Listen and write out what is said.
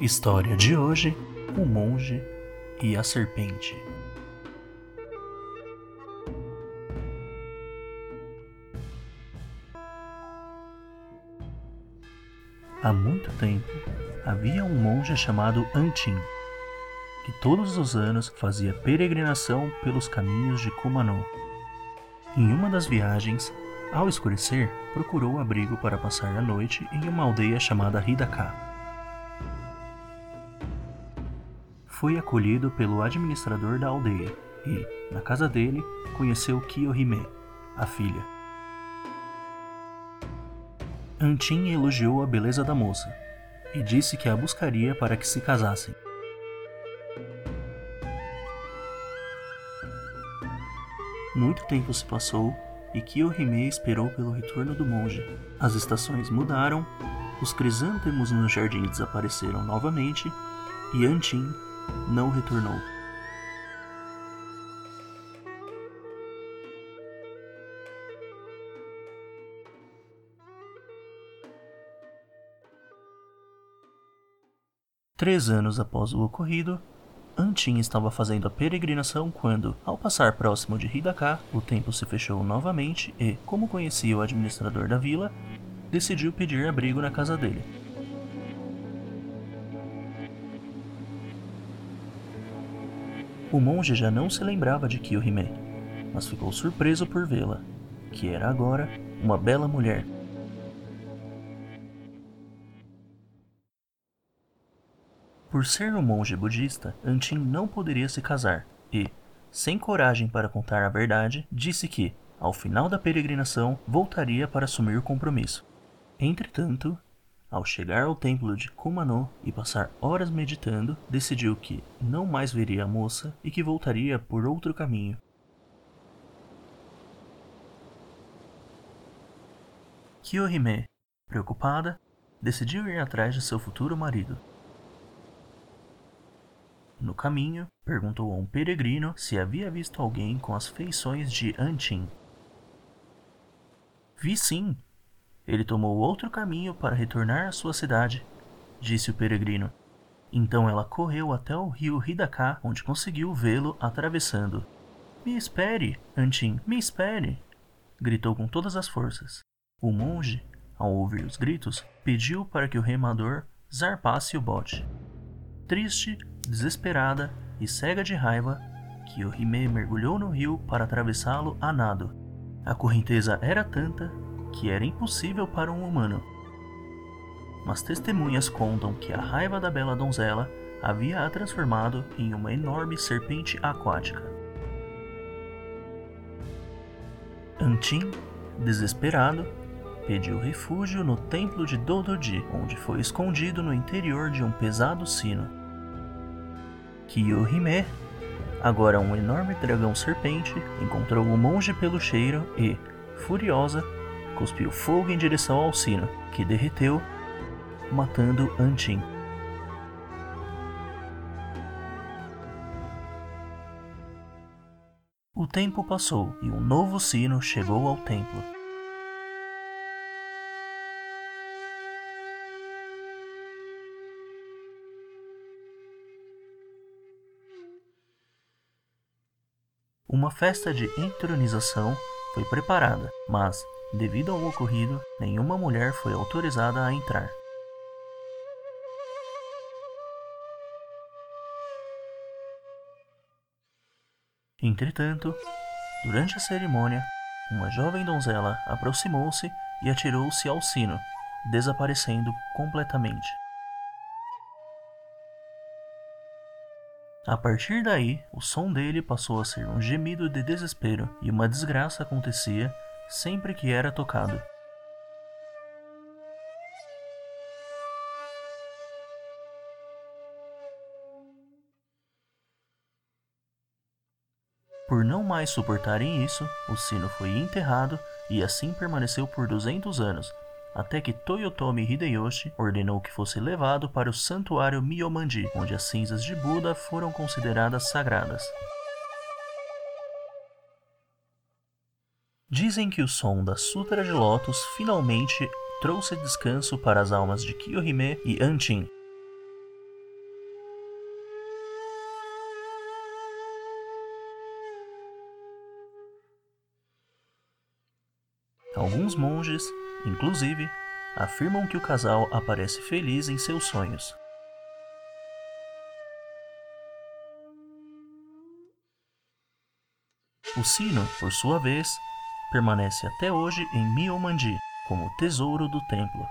História de hoje: O monge e a serpente. Há muito tempo havia um monge chamado Antin, que todos os anos fazia peregrinação pelos caminhos de Kumano. Em uma das viagens, ao escurecer, procurou abrigo para passar a noite em uma aldeia chamada Hidaka. Foi acolhido pelo administrador da aldeia e, na casa dele, conheceu Kiyohime, a filha. Antin elogiou a beleza da moça e disse que a buscaria para que se casassem. Muito tempo se passou e Kiyohime esperou pelo retorno do monge. As estações mudaram, os crisântemos no jardim desapareceram novamente e Antin não retornou. Três anos após o ocorrido, Antin estava fazendo a peregrinação quando, ao passar próximo de Hidaka, o templo se fechou novamente e, como conhecia o administrador da vila, decidiu pedir abrigo na casa dele. O monge já não se lembrava de Kiyohime, mas ficou surpreso por vê-la, que era agora uma bela mulher. Por ser um monge budista, Antin não poderia se casar e, sem coragem para contar a verdade, disse que, ao final da peregrinação, voltaria para assumir o compromisso. Entretanto, ao chegar ao templo de Kumano e passar horas meditando, decidiu que não mais veria a moça e que voltaria por outro caminho. Kiyohime, preocupada, decidiu ir atrás de seu futuro marido. No caminho, perguntou a um peregrino se havia visto alguém com as feições de Antin. Vi sim, ele tomou outro caminho para retornar à sua cidade, disse o peregrino. Então ela correu até o rio Hidaka, onde conseguiu vê-lo atravessando. Me espere, Antin, me espere! gritou com todas as forças. O monge, ao ouvir os gritos, pediu para que o remador zarpasse o bote. Triste, desesperada e cega de raiva, Kiyohime mergulhou no rio para atravessá-lo a nado. A correnteza era tanta que era impossível para um humano. Mas testemunhas contam que a raiva da bela donzela havia a transformado em uma enorme serpente aquática. Antin, desesperado, pediu refúgio no templo de Dodoji, onde foi escondido no interior de um pesado sino. Kiyohime, agora um enorme dragão serpente, encontrou o monge pelucheiro e, furiosa, cuspiu fogo em direção ao sino, que derreteu, matando Antin. O tempo passou e um novo sino chegou ao templo. Uma festa de entronização foi preparada, mas Devido ao ocorrido, nenhuma mulher foi autorizada a entrar. Entretanto, durante a cerimônia, uma jovem donzela aproximou-se e atirou-se ao sino, desaparecendo completamente. A partir daí, o som dele passou a ser um gemido de desespero e uma desgraça acontecia sempre que era tocado. Por não mais suportarem isso, o sino foi enterrado e assim permaneceu por 200 anos, até que Toyotomi Hideyoshi ordenou que fosse levado para o santuário Miyomandi, onde as cinzas de Buda foram consideradas sagradas. Dizem que o som da Sutra de Lotus finalmente trouxe descanso para as almas de Kyohime e Antin. Alguns monges, inclusive, afirmam que o casal aparece feliz em seus sonhos. O sino, por sua vez, permanece até hoje em Miomandi como tesouro do templo.